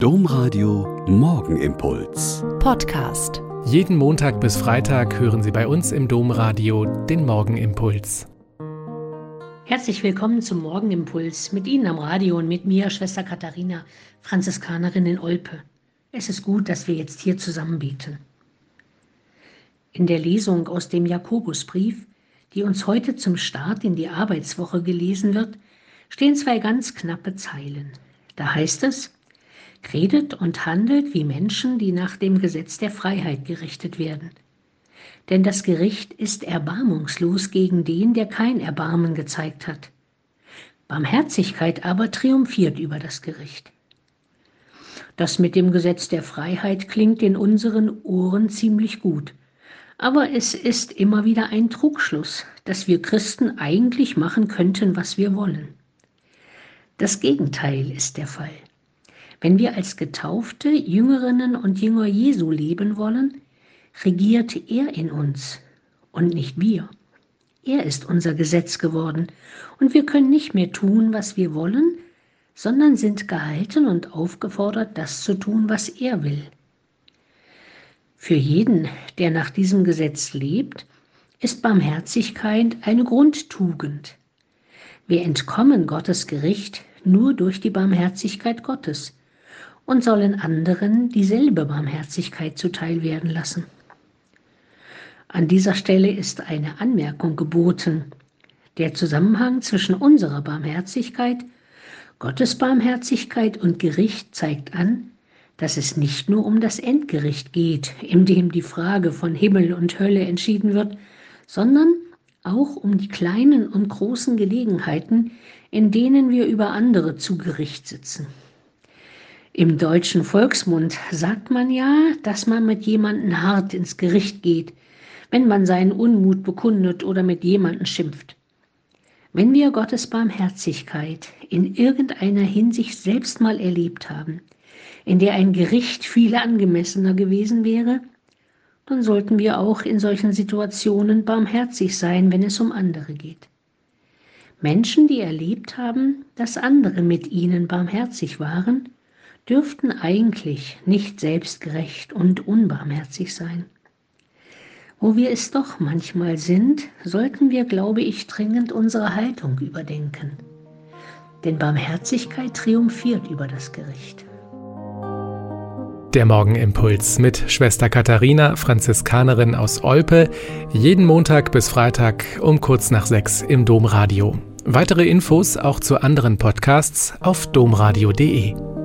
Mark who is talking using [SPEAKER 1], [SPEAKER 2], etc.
[SPEAKER 1] Domradio Morgenimpuls.
[SPEAKER 2] Podcast.
[SPEAKER 3] Jeden Montag bis Freitag hören Sie bei uns im Domradio den Morgenimpuls.
[SPEAKER 4] Herzlich willkommen zum Morgenimpuls mit Ihnen am Radio und mit mir, Schwester Katharina, Franziskanerin in Olpe. Es ist gut, dass wir jetzt hier zusammen beten. In der Lesung aus dem Jakobusbrief, die uns heute zum Start in die Arbeitswoche gelesen wird, stehen zwei ganz knappe Zeilen. Da heißt es, redet und handelt wie Menschen, die nach dem Gesetz der Freiheit gerichtet werden. Denn das Gericht ist erbarmungslos gegen den, der kein Erbarmen gezeigt hat. Barmherzigkeit aber triumphiert über das Gericht. Das mit dem Gesetz der Freiheit klingt in unseren Ohren ziemlich gut. Aber es ist immer wieder ein Trugschluss, dass wir Christen eigentlich machen könnten, was wir wollen. Das Gegenteil ist der Fall. Wenn wir als getaufte Jüngerinnen und Jünger Jesu leben wollen, regiert er in uns und nicht wir. Er ist unser Gesetz geworden und wir können nicht mehr tun, was wir wollen, sondern sind gehalten und aufgefordert, das zu tun, was er will. Für jeden, der nach diesem Gesetz lebt, ist Barmherzigkeit eine Grundtugend. Wir entkommen Gottes Gericht nur durch die Barmherzigkeit Gottes und sollen anderen dieselbe Barmherzigkeit zuteil werden lassen. An dieser Stelle ist eine Anmerkung geboten. Der Zusammenhang zwischen unserer Barmherzigkeit, Gottes Barmherzigkeit und Gericht zeigt an, dass es nicht nur um das Endgericht geht, in dem die Frage von Himmel und Hölle entschieden wird, sondern auch um die kleinen und großen Gelegenheiten, in denen wir über andere zu Gericht sitzen. Im deutschen Volksmund sagt man ja, dass man mit jemandem hart ins Gericht geht, wenn man seinen Unmut bekundet oder mit jemandem schimpft. Wenn wir Gottes Barmherzigkeit in irgendeiner Hinsicht selbst mal erlebt haben, in der ein Gericht viel angemessener gewesen wäre, dann sollten wir auch in solchen Situationen barmherzig sein, wenn es um andere geht. Menschen, die erlebt haben, dass andere mit ihnen barmherzig waren, dürften eigentlich nicht selbstgerecht und unbarmherzig sein. Wo wir es doch manchmal sind, sollten wir, glaube ich, dringend unsere Haltung überdenken. Denn Barmherzigkeit triumphiert über das Gericht.
[SPEAKER 3] Der Morgenimpuls mit Schwester Katharina, Franziskanerin aus Olpe, jeden Montag bis Freitag um kurz nach sechs im Domradio. Weitere Infos auch zu anderen Podcasts auf domradio.de.